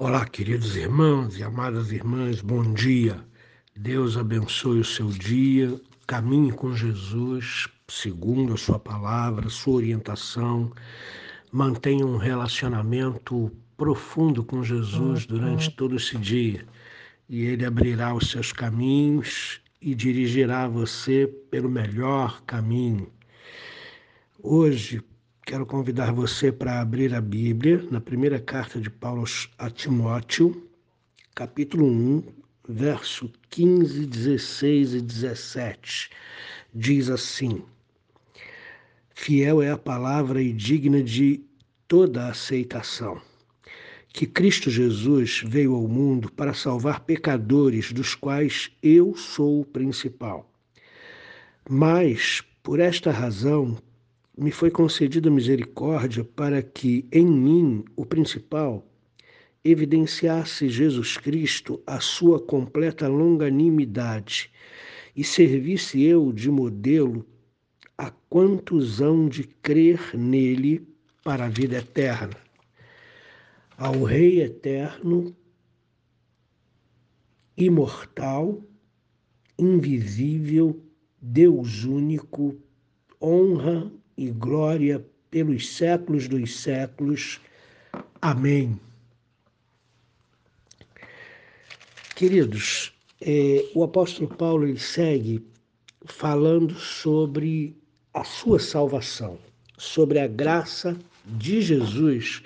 Olá, queridos irmãos e amadas irmãs, bom dia. Deus abençoe o seu dia. Caminhe com Jesus, segundo a sua palavra, sua orientação. Mantenha um relacionamento profundo com Jesus durante todo esse dia. E Ele abrirá os seus caminhos e dirigirá você pelo melhor caminho. Hoje, Quero convidar você para abrir a Bíblia na primeira carta de Paulo a Timóteo, capítulo 1, verso 15, 16 e 17. Diz assim: Fiel é a palavra e digna de toda aceitação, que Cristo Jesus veio ao mundo para salvar pecadores, dos quais eu sou o principal. Mas, por esta razão, me foi concedida misericórdia para que em mim, o principal, evidenciasse Jesus Cristo a sua completa longanimidade e servisse eu de modelo a quantos hão de crer nele para a vida eterna. Ao Rei eterno, imortal, invisível, Deus único, honra e glória pelos séculos dos séculos. Amém. Queridos, é, o apóstolo Paulo ele segue falando sobre a sua salvação, sobre a graça de Jesus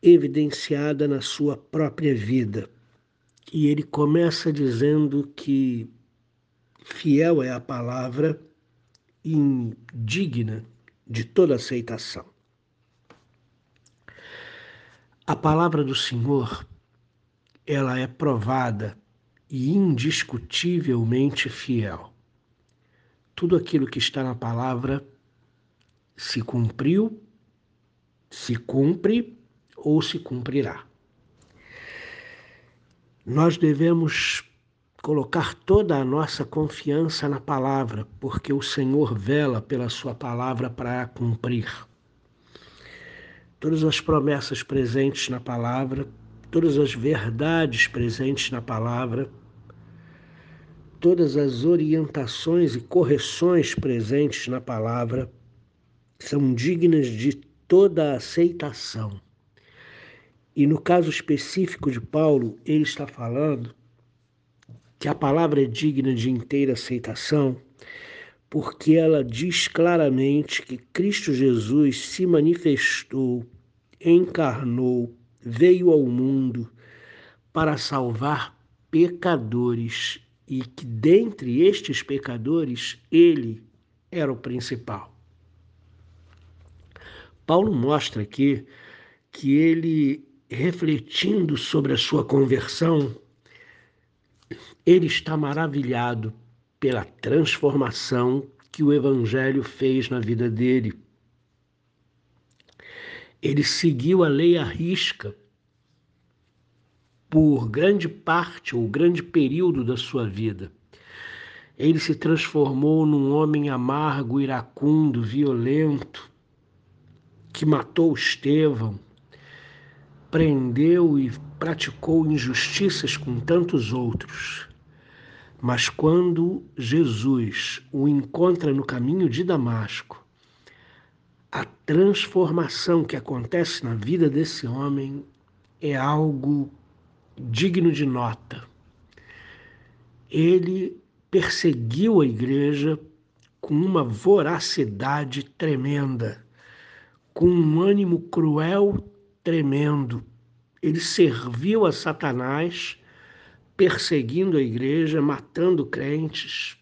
evidenciada na sua própria vida. E ele começa dizendo que fiel é a palavra indigna de toda aceitação. A palavra do Senhor, ela é provada e indiscutivelmente fiel. Tudo aquilo que está na palavra se cumpriu, se cumpre ou se cumprirá. Nós devemos colocar toda a nossa confiança na palavra, porque o Senhor vela pela sua palavra para a cumprir. Todas as promessas presentes na palavra, todas as verdades presentes na palavra, todas as orientações e correções presentes na palavra são dignas de toda aceitação. E no caso específico de Paulo, ele está falando que a palavra é digna de inteira aceitação, porque ela diz claramente que Cristo Jesus se manifestou, encarnou, veio ao mundo para salvar pecadores e que dentre estes pecadores ele era o principal. Paulo mostra aqui que ele, refletindo sobre a sua conversão, ele está maravilhado pela transformação que o Evangelho fez na vida dele. Ele seguiu a lei à risca por grande parte ou grande período da sua vida. Ele se transformou num homem amargo, iracundo, violento, que matou Estevão, prendeu e praticou injustiças com tantos outros. Mas quando Jesus o encontra no caminho de Damasco, a transformação que acontece na vida desse homem é algo digno de nota. Ele perseguiu a igreja com uma voracidade tremenda, com um ânimo cruel tremendo. Ele serviu a Satanás, perseguindo a igreja, matando crentes,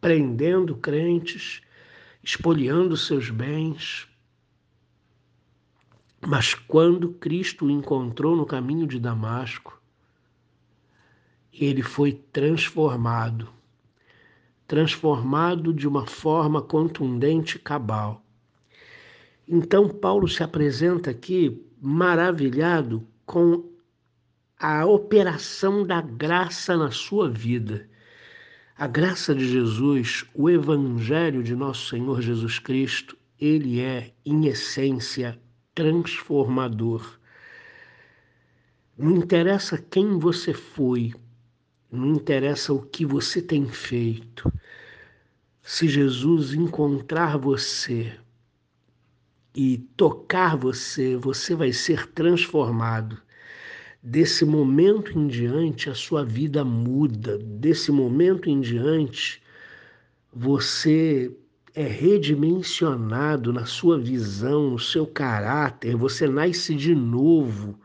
prendendo crentes, espoliando seus bens. Mas quando Cristo o encontrou no caminho de Damasco, ele foi transformado transformado de uma forma contundente e cabal. Então, Paulo se apresenta aqui maravilhado com a operação da graça na sua vida. A graça de Jesus, o Evangelho de nosso Senhor Jesus Cristo, ele é, em essência, transformador. Não interessa quem você foi, não interessa o que você tem feito. Se Jesus encontrar você e tocar você, você vai ser transformado. Desse momento em diante, a sua vida muda. Desse momento em diante, você é redimensionado na sua visão, no seu caráter, você nasce de novo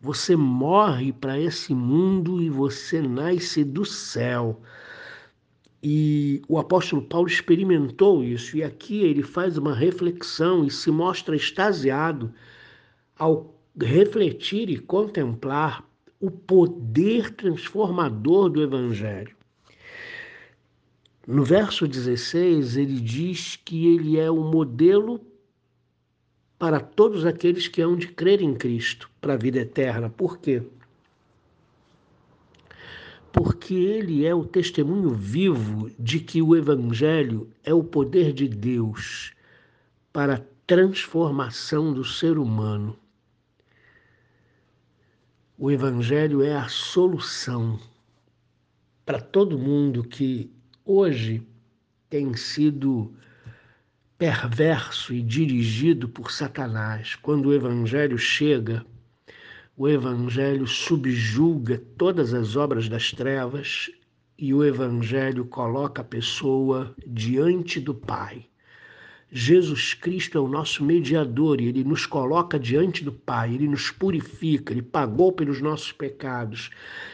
você morre para esse mundo e você nasce do céu. E o apóstolo Paulo experimentou isso, e aqui ele faz uma reflexão e se mostra extasiado ao refletir e contemplar o poder transformador do Evangelho. No verso 16, ele diz que ele é o modelo para todos aqueles que hão de crer em Cristo para a vida eterna. Por quê? Porque ele é o testemunho vivo de que o Evangelho é o poder de Deus para a transformação do ser humano. O Evangelho é a solução para todo mundo que hoje tem sido perverso e dirigido por Satanás. Quando o Evangelho chega, o Evangelho subjuga todas as obras das trevas e o Evangelho coloca a pessoa diante do Pai. Jesus Cristo é o nosso mediador e ele nos coloca diante do Pai, ele nos purifica, ele pagou pelos nossos pecados,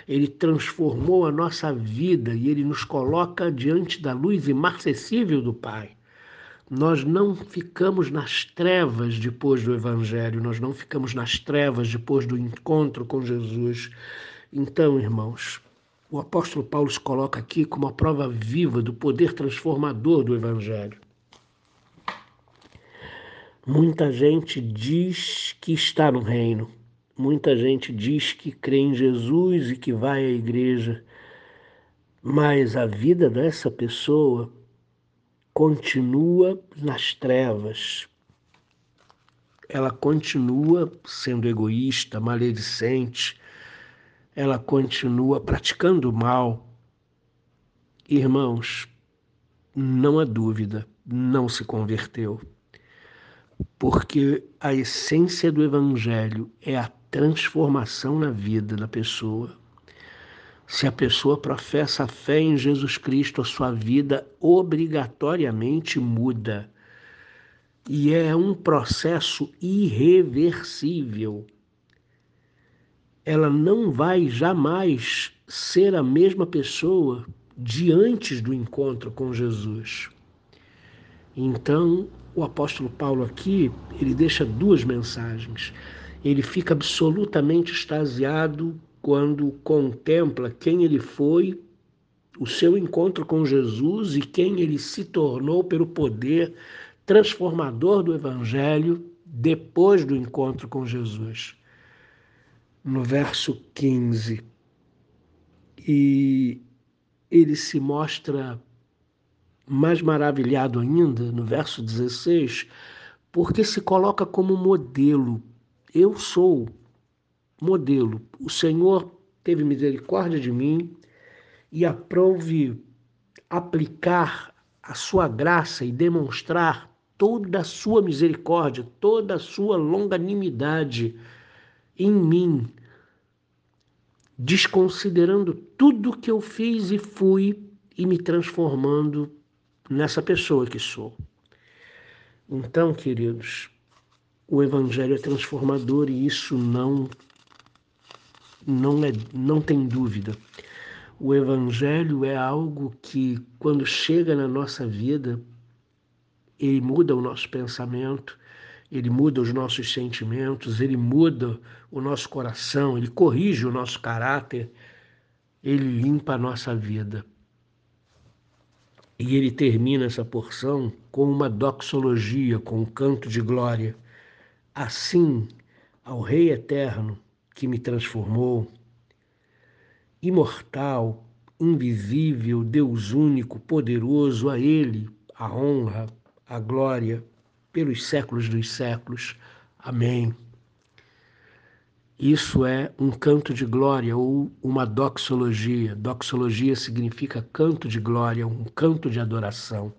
ele transformou a nossa vida e ele nos coloca diante da luz imarcessível do Pai. Nós não ficamos nas trevas depois do Evangelho, nós não ficamos nas trevas depois do encontro com Jesus. Então, irmãos, o apóstolo Paulo se coloca aqui como a prova viva do poder transformador do Evangelho. Muita gente diz que está no reino, muita gente diz que crê em Jesus e que vai à igreja, mas a vida dessa pessoa continua nas trevas. Ela continua sendo egoísta, maledicente, ela continua praticando mal. Irmãos, não há dúvida, não se converteu. Porque a essência do Evangelho é a transformação na vida da pessoa. Se a pessoa professa a fé em Jesus Cristo, a sua vida obrigatoriamente muda. E é um processo irreversível. Ela não vai jamais ser a mesma pessoa de antes do encontro com Jesus. Então, o apóstolo Paulo aqui, ele deixa duas mensagens. Ele fica absolutamente extasiado quando contempla quem ele foi, o seu encontro com Jesus e quem ele se tornou pelo poder transformador do Evangelho depois do encontro com Jesus. No verso 15. E ele se mostra mais maravilhado ainda no verso 16, porque se coloca como modelo. Eu sou modelo. O Senhor teve misericórdia de mim e aprove aplicar a sua graça e demonstrar toda a sua misericórdia, toda a sua longanimidade em mim, desconsiderando tudo que eu fiz e fui e me transformando nessa pessoa que sou. Então, queridos, o Evangelho é transformador e isso não não, é, não tem dúvida. O Evangelho é algo que, quando chega na nossa vida, ele muda o nosso pensamento, ele muda os nossos sentimentos, ele muda o nosso coração, ele corrige o nosso caráter, ele limpa a nossa vida. E ele termina essa porção com uma doxologia, com um canto de glória. Assim, ao Rei Eterno, que me transformou, imortal, invisível, Deus único, poderoso, a Ele a honra, a glória, pelos séculos dos séculos. Amém. Isso é um canto de glória ou uma doxologia. Doxologia significa canto de glória, um canto de adoração.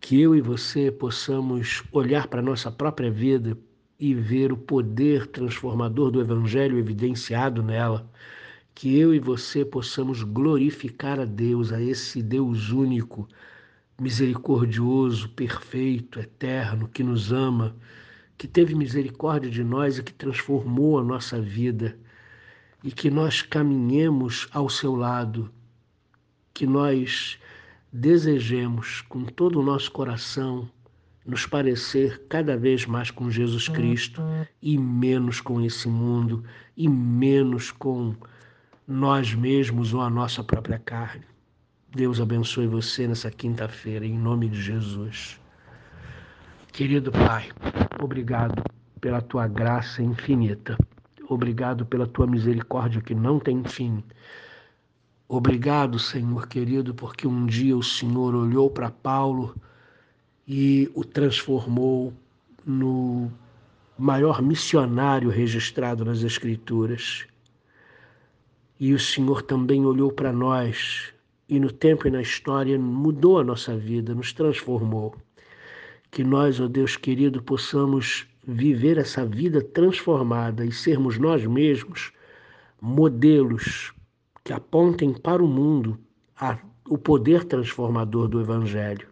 Que eu e você possamos olhar para a nossa própria vida e ver o poder transformador do Evangelho evidenciado nela. Que eu e você possamos glorificar a Deus, a esse Deus único, misericordioso, perfeito, eterno, que nos ama que teve misericórdia de nós e que transformou a nossa vida, e que nós caminhemos ao seu lado, que nós desejemos com todo o nosso coração nos parecer cada vez mais com Jesus Cristo e menos com esse mundo e menos com nós mesmos ou a nossa própria carne. Deus abençoe você nessa quinta-feira, em nome de Jesus. Querido Pai, obrigado pela tua graça infinita. Obrigado pela tua misericórdia que não tem fim. Obrigado, Senhor querido, porque um dia o Senhor olhou para Paulo e o transformou no maior missionário registrado nas Escrituras. E o Senhor também olhou para nós e no tempo e na história mudou a nossa vida, nos transformou que nós, ó Deus querido, possamos viver essa vida transformada e sermos nós mesmos modelos que apontem para o mundo a, o poder transformador do Evangelho.